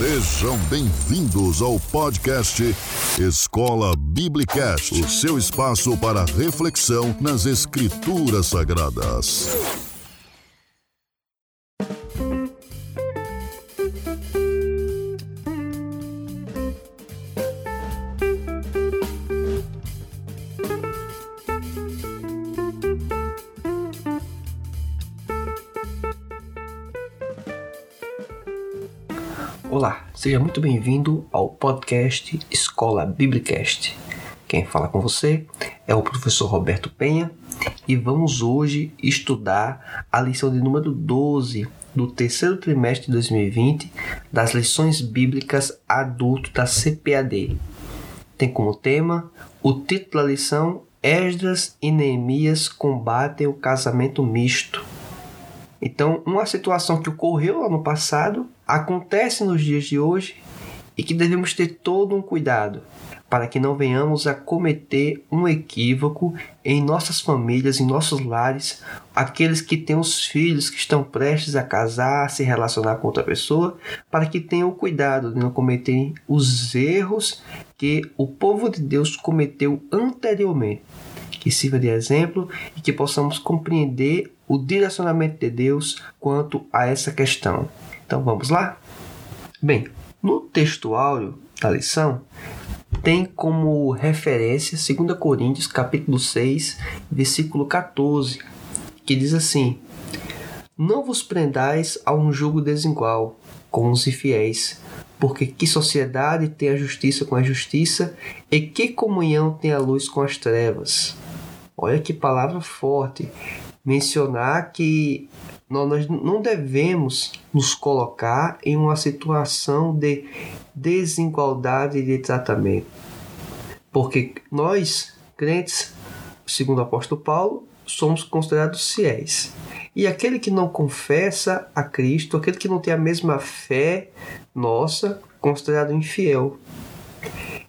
Sejam bem-vindos ao podcast Escola Biblicast, o seu espaço para reflexão nas Escrituras Sagradas. Seja muito bem-vindo ao podcast Escola Biblicast. Quem fala com você é o professor Roberto Penha e vamos hoje estudar a lição de número 12 do terceiro trimestre de 2020 das lições bíblicas adulto da CPAD. Tem como tema o título da lição Esdras e Neemias combatem o casamento misto. Então, uma situação que ocorreu lá no passado acontece nos dias de hoje e que devemos ter todo um cuidado para que não venhamos a cometer um equívoco em nossas famílias, em nossos lares, aqueles que têm os filhos que estão prestes a casar, a se relacionar com outra pessoa, para que tenham cuidado de não cometerem os erros que o povo de Deus cometeu anteriormente. Que sirva de exemplo e que possamos compreender o direcionamento de Deus quanto a essa questão. Então vamos lá? Bem, no texto áureo da lição, tem como referência 2 Coríntios capítulo 6, versículo 14, que diz assim: Não vos prendais a um jogo desigual com os infiéis, porque que sociedade tem a justiça com a justiça e que comunhão tem a luz com as trevas? Olha que palavra forte. Mencionar que nós não devemos nos colocar em uma situação de desigualdade de tratamento. Porque nós, crentes, segundo o apóstolo Paulo, somos considerados fiéis. E aquele que não confessa a Cristo, aquele que não tem a mesma fé nossa, considerado infiel.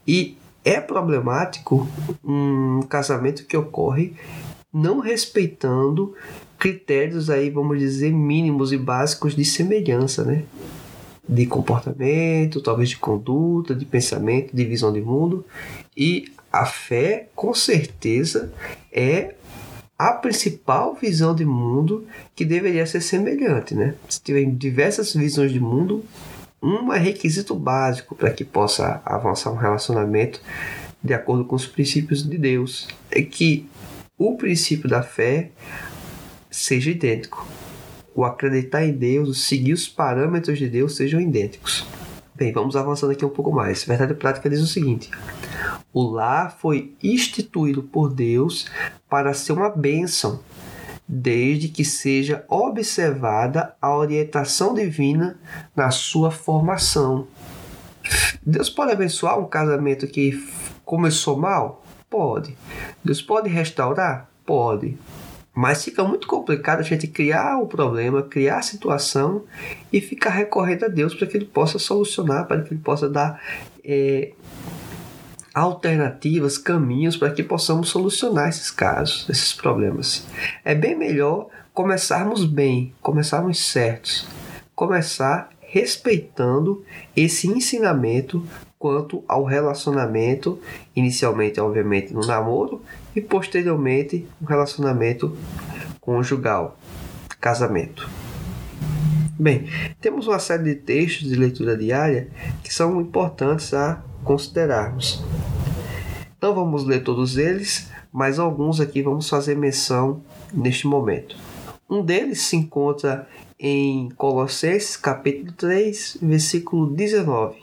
E é problemático um casamento que ocorre não respeitando critérios aí, vamos dizer, mínimos e básicos de semelhança, né? De comportamento, talvez de conduta, de pensamento, de visão de mundo. E a fé, com certeza, é a principal visão de mundo que deveria ser semelhante, né? Se tiver diversas visões de mundo, um é requisito básico para que possa avançar um relacionamento de acordo com os princípios de Deus. É que o princípio da fé seja idêntico. O acreditar em Deus, o seguir os parâmetros de Deus sejam idênticos. Bem, vamos avançando aqui um pouco mais. Verdade prática diz o seguinte: o lar foi instituído por Deus para ser uma bênção, desde que seja observada a orientação divina na sua formação. Deus pode abençoar um casamento que começou mal? Pode. Deus pode restaurar? Pode. Mas fica muito complicado a gente criar o problema, criar a situação e ficar recorrendo a Deus para que Ele possa solucionar, para que Ele possa dar é, alternativas, caminhos para que possamos solucionar esses casos, esses problemas. É bem melhor começarmos bem, começarmos certos, começar respeitando esse ensinamento quanto ao relacionamento, inicialmente, obviamente, no namoro e posteriormente no relacionamento conjugal, casamento. Bem, temos uma série de textos de leitura diária que são importantes a considerarmos. Não vamos ler todos eles, mas alguns aqui vamos fazer menção neste momento. Um deles se encontra em Colossenses capítulo 3, versículo 19,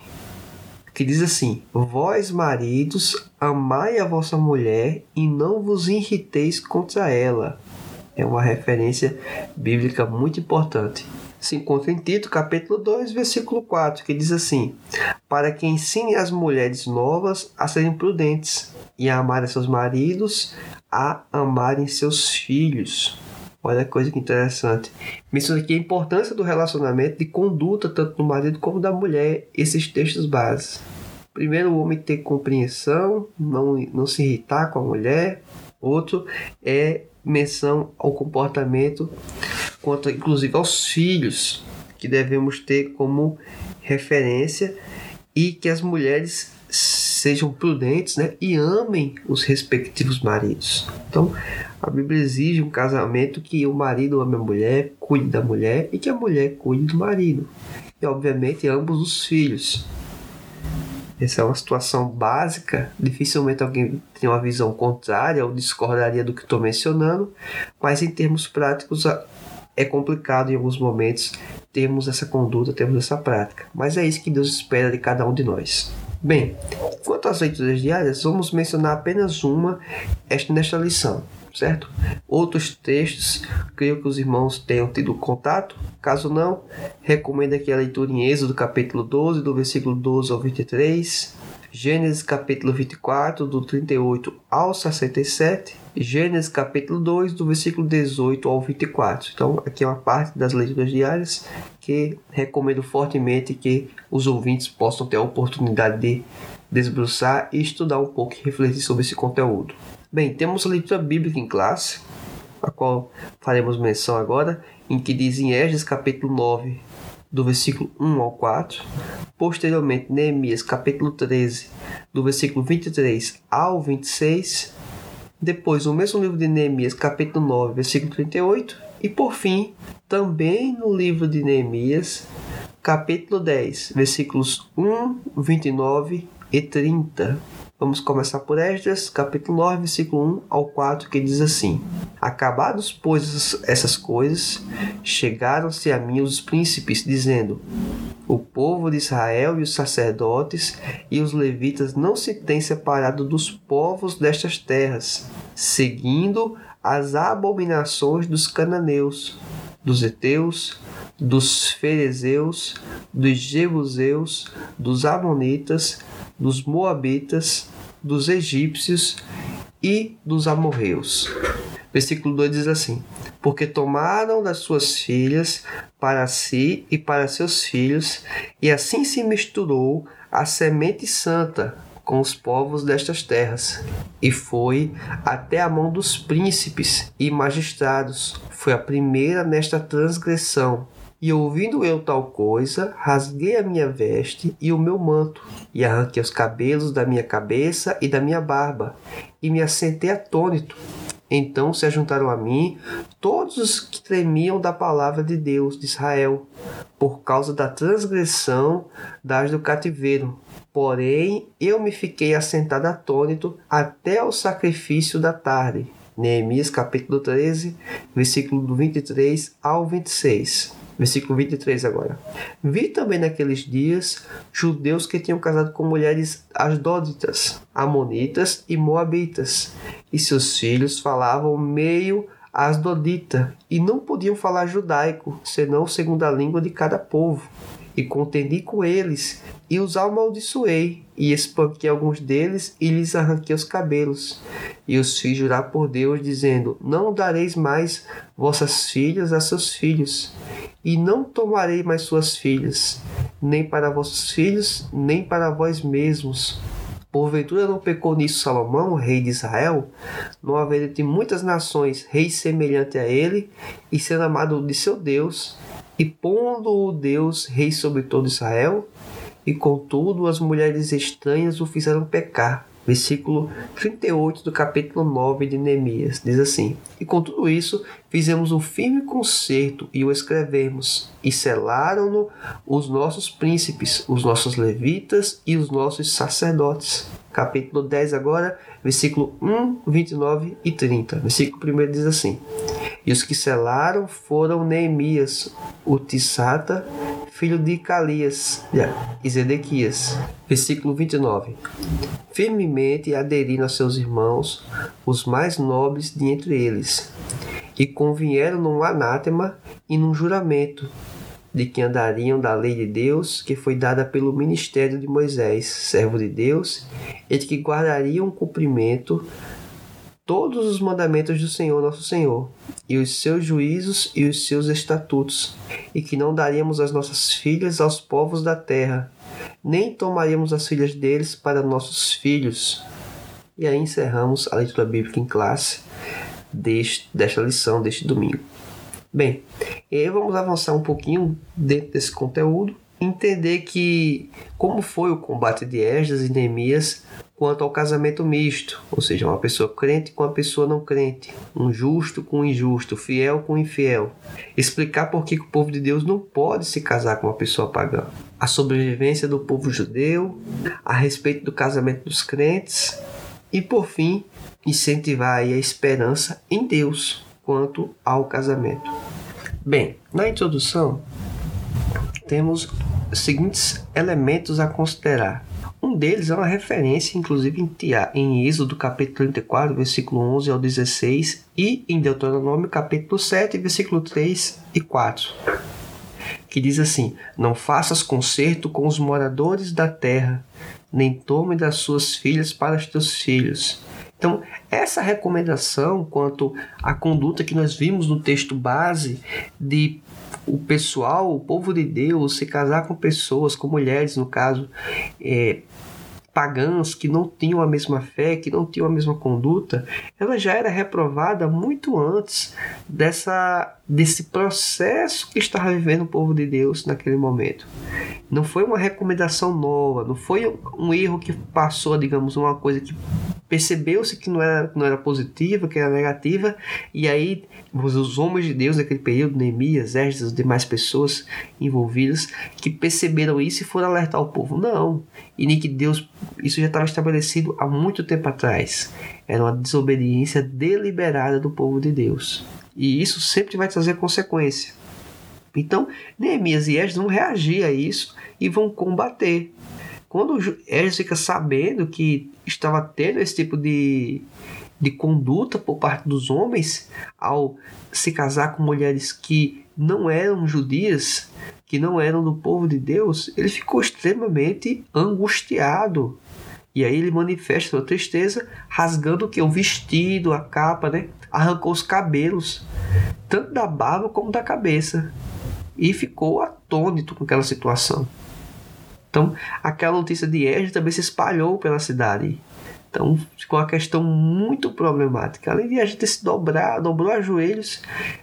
que diz assim: Vós, maridos, amai a vossa mulher e não vos irriteis contra ela. É uma referência bíblica muito importante. Se encontra em Tito, capítulo 2, versículo 4, que diz assim: Para que ensine as mulheres novas a serem prudentes e a amarem seus maridos, a amarem seus filhos. Olha que coisa que interessante. Menciona aqui a importância do relacionamento de conduta tanto do marido como da mulher, esses textos básicos. Primeiro, o homem ter compreensão, não, não se irritar com a mulher. Outro é menção ao comportamento quanto inclusive aos filhos. que devemos ter como referência e que as mulheres sejam prudentes né, e amem os respectivos maridos. Então, a Bíblia exige um casamento que o marido ame a mulher, cuide da mulher e que a mulher cuide do marido. E, obviamente, ambos os filhos. Essa é uma situação básica. Dificilmente alguém tem uma visão contrária ou discordaria do que estou mencionando, mas em termos práticos é complicado em alguns momentos termos essa conduta, termos essa prática. Mas é isso que Deus espera de cada um de nós. Bem, quanto às leituras diárias, vamos mencionar apenas uma nesta lição, certo? Outros textos, creio que os irmãos tenham tido contato. Caso não, recomendo aqui a leitura em Êxodo capítulo 12, do versículo 12 ao 23, Gênesis capítulo 24, do 38 ao 67, Gênesis capítulo 2, do versículo 18 ao 24. Então, aqui é uma parte das leituras diárias que recomendo fortemente que os ouvintes possam ter a oportunidade de desbruçar e estudar um pouco e refletir sobre esse conteúdo. Bem, temos a leitura bíblica em classe, a qual faremos menção agora, em que diz em Esdras capítulo 9, do versículo 1 ao 4. Posteriormente, Neemias, capítulo 13, do versículo 23 ao 26. Depois, o mesmo livro de Neemias, capítulo 9, versículo 38. E por fim, também no livro de Neemias, capítulo 10, versículos 1, 29 e 30. Vamos começar por Esdras, capítulo 9, versículo 1 ao 4, que diz assim: Acabados, pois, essas coisas, chegaram-se a mim os príncipes, dizendo: O povo de Israel e os sacerdotes e os levitas não se têm separado dos povos destas terras, seguindo as abominações dos cananeus, dos heteus, dos ferezeus, dos jebuseus, dos amonitas, dos moabitas, dos egípcios e dos amorreus. Versículo 2 diz assim: Porque tomaram das suas filhas para si e para seus filhos, e assim se misturou a semente santa com os povos destas terras, e foi até a mão dos príncipes e magistrados. Foi a primeira nesta transgressão e ouvindo eu tal coisa, rasguei a minha veste e o meu manto, e arranquei os cabelos da minha cabeça e da minha barba, e me assentei atônito. Então se ajuntaram a mim todos os que tremiam da palavra de Deus de Israel, por causa da transgressão das do cativeiro. Porém, eu me fiquei assentado atônito até o sacrifício da tarde. Neemias capítulo 13, versículo do 23 ao 26. Versículo 23 agora. Vi também naqueles dias judeus que tinham casado com mulheres asdóditas, amonitas e moabitas, e seus filhos falavam meio asdodita, e não podiam falar judaico, senão segundo a língua de cada povo. E contendi com eles, e os amaldiçoei, e espanquei alguns deles, e lhes arranquei os cabelos. E os fiz jurar por Deus, dizendo: Não dareis mais vossas filhas a seus filhos, e não tomarei mais suas filhas, nem para vossos filhos, nem para vós mesmos. Porventura não pecou nisso Salomão, rei de Israel, não havendo entre muitas nações rei semelhante a ele, e sendo amado de seu Deus, e pondo o Deus rei sobre todo Israel? E contudo as mulheres estranhas o fizeram pecar, versículo 38 do capítulo 9 de Neemias. Diz assim: E com tudo isso, fizemos um firme concerto e o escrevemos, e selaram-no os nossos príncipes, os nossos levitas e os nossos sacerdotes. Capítulo 10 agora, versículo 1, 29 e 30. Versículo 1 diz assim: E os que selaram foram Neemias, o Tissata, filho de Calias e Zedequias. Versículo 29. Firmemente aderiram a seus irmãos, os mais nobres de entre eles, e convieram num anátema e num juramento, de que andariam da lei de Deus, que foi dada pelo ministério de Moisés, servo de Deus, e de que guardariam cumprimento todos os mandamentos do Senhor nosso Senhor, e os seus juízos e os seus estatutos, e que não daríamos as nossas filhas aos povos da terra, nem tomaríamos as filhas deles para nossos filhos. E aí encerramos a leitura bíblica em classe deste, desta lição deste domingo. Bem, e aí vamos avançar um pouquinho dentro desse conteúdo, entender que como foi o combate de Esdras e Neemias quanto ao casamento misto, ou seja, uma pessoa crente com uma pessoa não crente, um justo com um injusto, fiel com um infiel. Explicar por que o povo de Deus não pode se casar com uma pessoa pagã. A sobrevivência do povo judeu, a respeito do casamento dos crentes e, por fim, incentivar a esperança em Deus quanto ao casamento. Bem, na introdução temos os seguintes elementos a considerar. Um deles é uma referência, inclusive, em, em Êxodo capítulo 34, versículo 11 ao 16 e em Deuteronômio capítulo 7, versículo 3 e 4, que diz assim: Não faças concerto com os moradores da terra, nem tome das suas filhas para os teus filhos, então, essa recomendação quanto à conduta que nós vimos no texto base de o pessoal, o povo de Deus, se casar com pessoas, com mulheres, no caso, é, pagãs que não tinham a mesma fé, que não tinham a mesma conduta, ela já era reprovada muito antes dessa desse processo que estava vivendo o povo de Deus naquele momento. Não foi uma recomendação nova, não foi um erro que passou, digamos, uma coisa que percebeu-se que não era, não era positiva, que era negativa, e aí os homens de Deus naquele período, Neemias, Esdras, as demais pessoas envolvidas, que perceberam isso e foram alertar o povo. Não, e nem que Deus, isso já estava estabelecido há muito tempo atrás. Era uma desobediência deliberada do povo de Deus. E isso sempre vai trazer consequência. Então, Neemias e Esdras vão reagir a isso e vão combater. Quando Esdras fica sabendo que estava tendo esse tipo de, de conduta por parte dos homens ao se casar com mulheres que não eram judias, que não eram do povo de Deus, ele ficou extremamente angustiado. E aí ele manifesta sua tristeza, rasgando o que? O vestido, a capa, né? Arrancou os cabelos, tanto da barba como da cabeça. E ficou atônito com aquela situação. Então, aquela notícia de Esdras também se espalhou pela cidade. Então, ficou uma questão muito problemática. Além de a gente se dobrar, dobrou os joelhos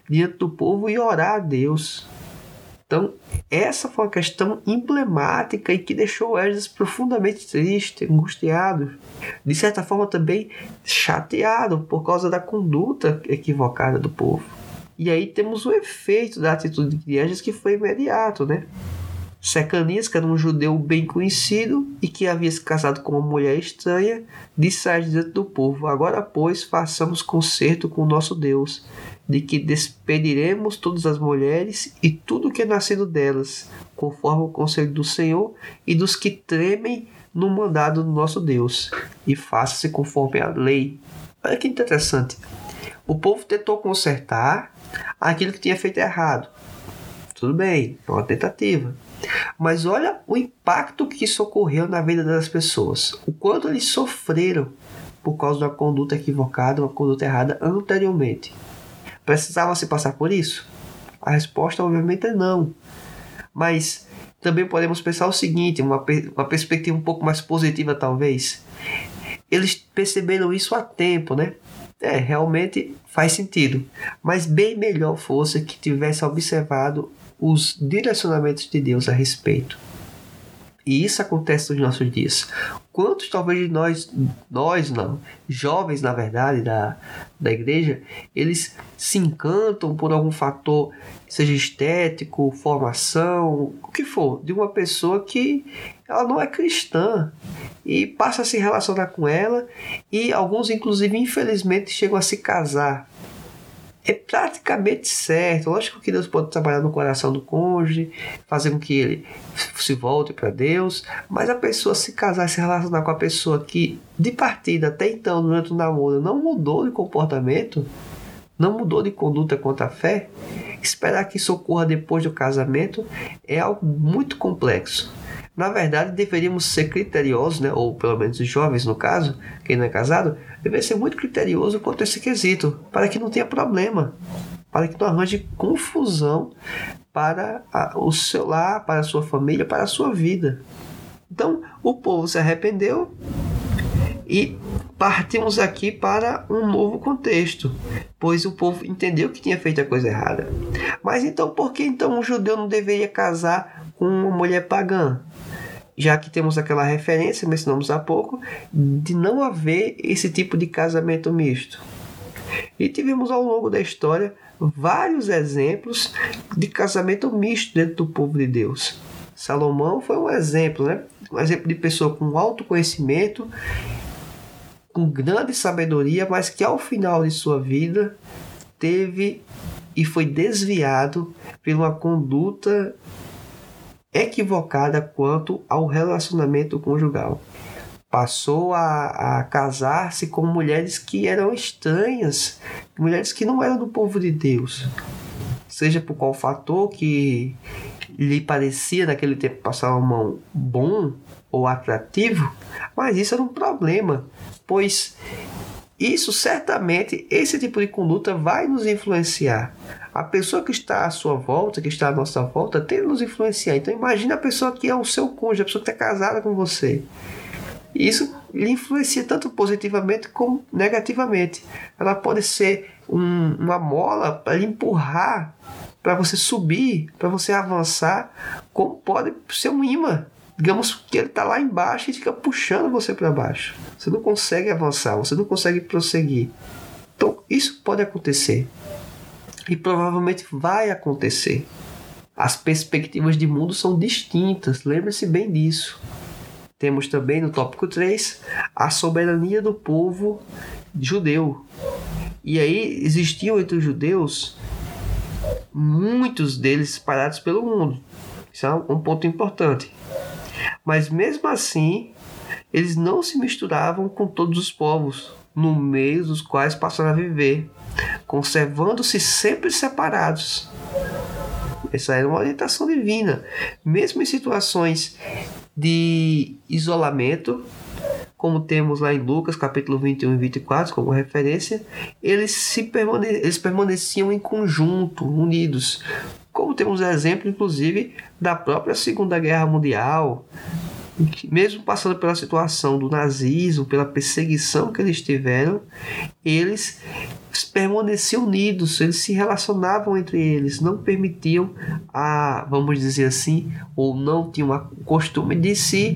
diante do povo e orar a Deus. Então, essa foi uma questão emblemática e que deixou Esdras profundamente triste, angustiado, de certa forma também chateado por causa da conduta equivocada do povo. E aí temos o efeito da atitude de Esdras que foi imediato, né? Secanias, que era um judeu bem conhecido e que havia se casado com uma mulher estranha, disse a diante do povo: Agora, pois, façamos concerto com o nosso Deus, de que despediremos todas as mulheres e tudo que é nascido delas, conforme o conselho do Senhor e dos que tremem no mandado do nosso Deus, e faça-se conforme a lei. Olha que interessante. O povo tentou consertar aquilo que tinha feito errado. Tudo bem, é uma tentativa. Mas olha o impacto que isso ocorreu na vida das pessoas. O quanto eles sofreram por causa da conduta equivocada, uma conduta errada anteriormente. Precisava se passar por isso? A resposta, obviamente, é não. Mas também podemos pensar o seguinte: uma, uma perspectiva um pouco mais positiva, talvez. Eles perceberam isso há tempo, né? É, realmente faz sentido. Mas bem melhor fosse que tivesse observado os direcionamentos de Deus a respeito. E isso acontece nos nossos dias. Quantos talvez de nós, nós não, jovens na verdade da, da igreja, eles se encantam por algum fator, seja estético, formação, o que for, de uma pessoa que ela não é cristã e passa a se relacionar com ela e alguns inclusive infelizmente chegam a se casar é praticamente certo. Lógico que Deus pode trabalhar no coração do cônjuge, fazer com que ele se volte para Deus, mas a pessoa se casar, se relacionar com a pessoa que de partida até então, durante o namoro, não mudou de comportamento, não mudou de conduta contra a fé, esperar que isso ocorra depois do casamento é algo muito complexo. Na verdade, deveríamos ser criteriosos, né? ou pelo menos os jovens, no caso, quem não é casado, deveria ser muito criterioso quanto a esse quesito, para que não tenha problema, para que não arranje confusão para a, o seu lar, para a sua família, para a sua vida. Então, o povo se arrependeu e partimos aqui para um novo contexto, pois o povo entendeu que tinha feito a coisa errada. Mas então por que então um judeu não deveria casar com uma mulher pagã? Já que temos aquela referência, mencionamos há pouco, de não haver esse tipo de casamento misto. E tivemos ao longo da história vários exemplos de casamento misto dentro do povo de Deus. Salomão foi um exemplo, né? Um exemplo de pessoa com alto conhecimento, com grande sabedoria, mas que ao final de sua vida teve e foi desviado por uma conduta equivocada quanto ao relacionamento conjugal. Passou a, a casar-se com mulheres que eram estranhas, mulheres que não eram do povo de Deus. Seja por qual fator que lhe parecia naquele tempo passar uma mão bom ou atrativo, mas isso era um problema, pois isso certamente, esse tipo de conduta vai nos influenciar. A pessoa que está à sua volta, que está à nossa volta, tem que nos influenciar. Então imagine a pessoa que é o seu cônjuge, a pessoa que está casada com você. Isso lhe influencia tanto positivamente como negativamente. Ela pode ser um, uma mola para lhe empurrar para você subir, para você avançar, como pode ser um imã. Digamos que ele está lá embaixo e fica puxando você para baixo. Você não consegue avançar, você não consegue prosseguir. Então, isso pode acontecer. E provavelmente vai acontecer. As perspectivas de mundo são distintas, lembre-se bem disso. Temos também no tópico 3 a soberania do povo judeu. E aí existiam entre os judeus muitos deles espalhados pelo mundo. Isso é um ponto importante. Mas mesmo assim, eles não se misturavam com todos os povos no meio dos quais passaram a viver, conservando-se sempre separados. Essa era uma orientação divina. Mesmo em situações de isolamento, como temos lá em Lucas capítulo 21 e 24 como referência, eles, se permane eles permaneciam em conjunto, unidos. Como temos exemplo, inclusive, da própria Segunda Guerra Mundial, mesmo passando pela situação do nazismo, pela perseguição que eles tiveram, eles permaneciam unidos, eles se relacionavam entre eles, não permitiam a, vamos dizer assim, ou não tinham o costume de se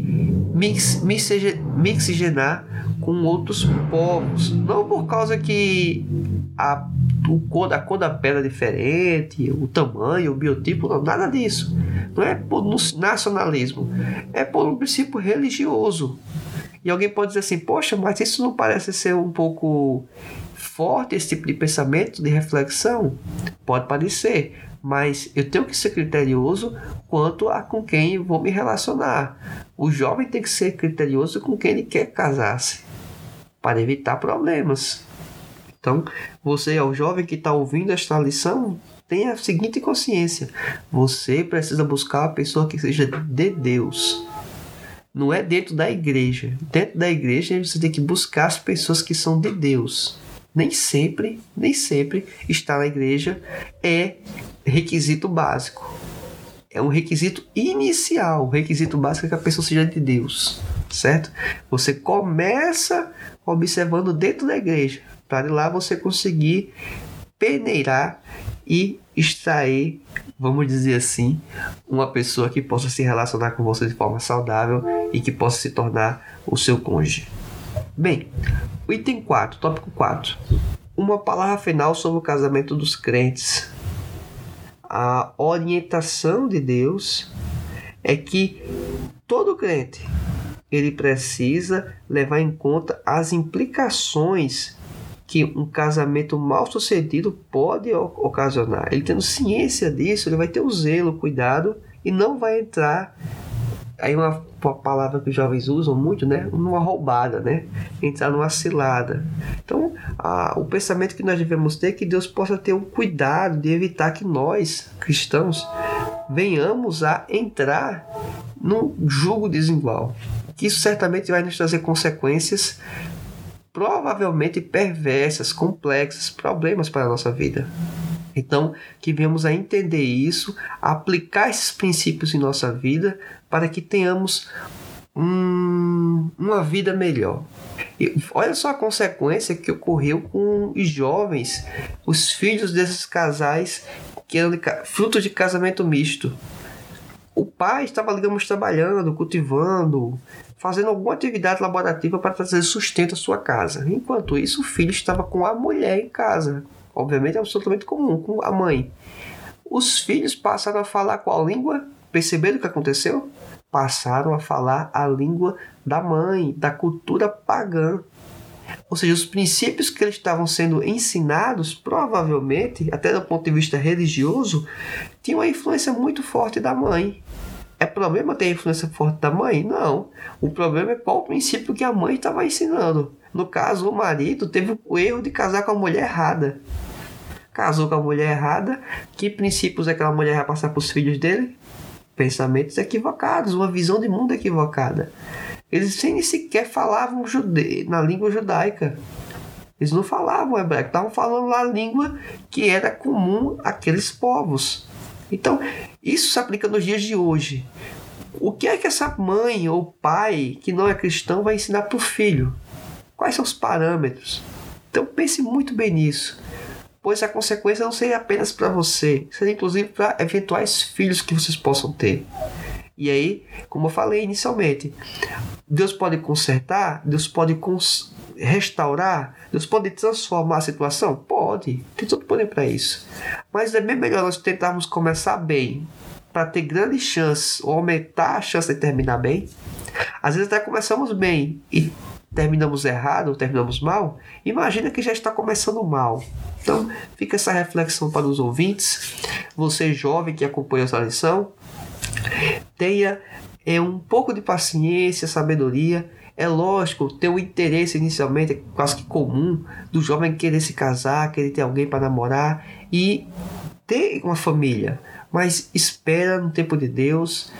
mix, mixigenar com outros povos, não por causa que a, o cor, a cor da pedra é diferente, o tamanho, o biotipo, não, nada disso. Não é por nacionalismo, é por um princípio religioso. E alguém pode dizer assim, poxa, mas isso não parece ser um pouco forte esse tipo de pensamento, de reflexão? Pode parecer, mas eu tenho que ser criterioso quanto a com quem vou me relacionar. O jovem tem que ser criterioso com quem ele quer casar-se, para evitar problemas. Então, você é o jovem que está ouvindo esta lição, tenha a seguinte consciência: você precisa buscar uma pessoa que seja de Deus. Não é dentro da igreja. Dentro da igreja você tem que buscar as pessoas que são de Deus nem sempre, nem sempre estar na igreja é requisito básico. É um requisito inicial. O requisito básico é que a pessoa seja de Deus, certo? Você começa observando dentro da igreja, para de lá você conseguir peneirar e extrair, vamos dizer assim, uma pessoa que possa se relacionar com você de forma saudável e que possa se tornar o seu cônjuge. Bem, item 4, tópico 4. Uma palavra final sobre o casamento dos crentes. A orientação de Deus é que todo crente ele precisa levar em conta as implicações que um casamento mal sucedido pode ocasionar. Ele tendo ciência disso, ele vai ter o zelo, o cuidado e não vai entrar aí uma, uma palavra que os jovens usam muito, né? Numa roubada, né? Entrar numa cilada. Então, a, o pensamento que nós devemos ter é que Deus possa ter o cuidado de evitar que nós, cristãos, venhamos a entrar num jugo desigual. Que isso certamente vai nos trazer consequências provavelmente perversas, complexas, problemas para a nossa vida. Então, que venhamos a entender isso, aplicar esses princípios em nossa vida, para que tenhamos um, uma vida melhor. E olha só a consequência que ocorreu com os jovens, os filhos desses casais que eram de, fruto de casamento misto. O pai estava, digamos, trabalhando, cultivando, fazendo alguma atividade laborativa para trazer sustento à sua casa. Enquanto isso, o filho estava com a mulher em casa. Obviamente, é absolutamente comum, com a mãe. Os filhos passaram a falar qual língua? Perceberam o que aconteceu? Passaram a falar a língua da mãe, da cultura pagã. Ou seja, os princípios que eles estavam sendo ensinados, provavelmente, até do ponto de vista religioso, tinham uma influência muito forte da mãe. É problema ter influência forte da mãe? Não. O problema é qual o princípio que a mãe estava ensinando. No caso, o marido teve o erro de casar com a mulher errada. Casou com a mulher errada. Que princípios aquela mulher vai passar para os filhos dele? Pensamentos equivocados, uma visão de mundo equivocada. Eles nem sequer falavam jude... na língua judaica. Eles não falavam hebraico, estavam falando lá a língua que era comum àqueles povos. Então, isso se aplica nos dias de hoje. O que é que essa mãe ou pai que não é cristão vai ensinar para o filho? Quais são os parâmetros? Então pense muito bem nisso, pois a consequência não seria apenas para você, seria inclusive para eventuais filhos que vocês possam ter. E aí, como eu falei inicialmente, Deus pode consertar, Deus pode cons restaurar, Deus pode transformar a situação? Pode, tem todo poder para isso. Mas é bem melhor nós tentarmos começar bem, para ter grandes chances, ou aumentar a chance de terminar bem. Às vezes até começamos bem e terminamos errado, ou terminamos mal. Imagina que já está começando mal. Então, fica essa reflexão para os ouvintes. Você jovem que acompanha essa lição, tenha é, um pouco de paciência, sabedoria é lógico, ter o interesse inicialmente é quase que comum do jovem querer se casar, querer ter alguém para namorar e ter uma família. Mas espera no tempo de Deus,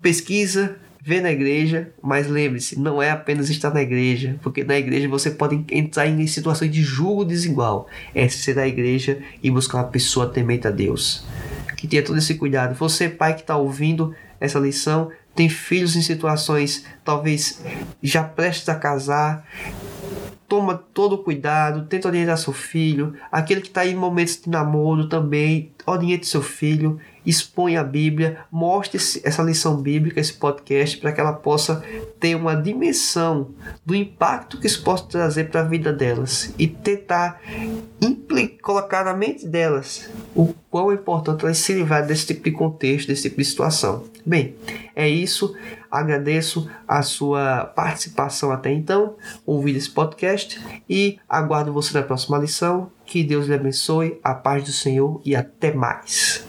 pesquisa, vê na igreja, mas lembre-se, não é apenas estar na igreja, porque na igreja você pode entrar em situações de julgo desigual. É ser da igreja e buscar uma pessoa temente a Deus. Que tenha todo esse cuidado. Você, pai que está ouvindo essa lição, tem filhos em situações talvez já prestes a casar, toma todo o cuidado, tenta orientar seu filho. Aquele que está em momentos de namoro também, oriente seu filho expõe a Bíblia, mostre essa lição bíblica, esse podcast, para que ela possa ter uma dimensão do impacto que isso possa trazer para a vida delas e tentar colocar na mente delas o quão é importante elas se livrar desse tipo de contexto, desse tipo de situação. Bem, é isso. Agradeço a sua participação até então, ouvir esse podcast e aguardo você na próxima lição. Que Deus lhe abençoe, a paz do Senhor e até mais.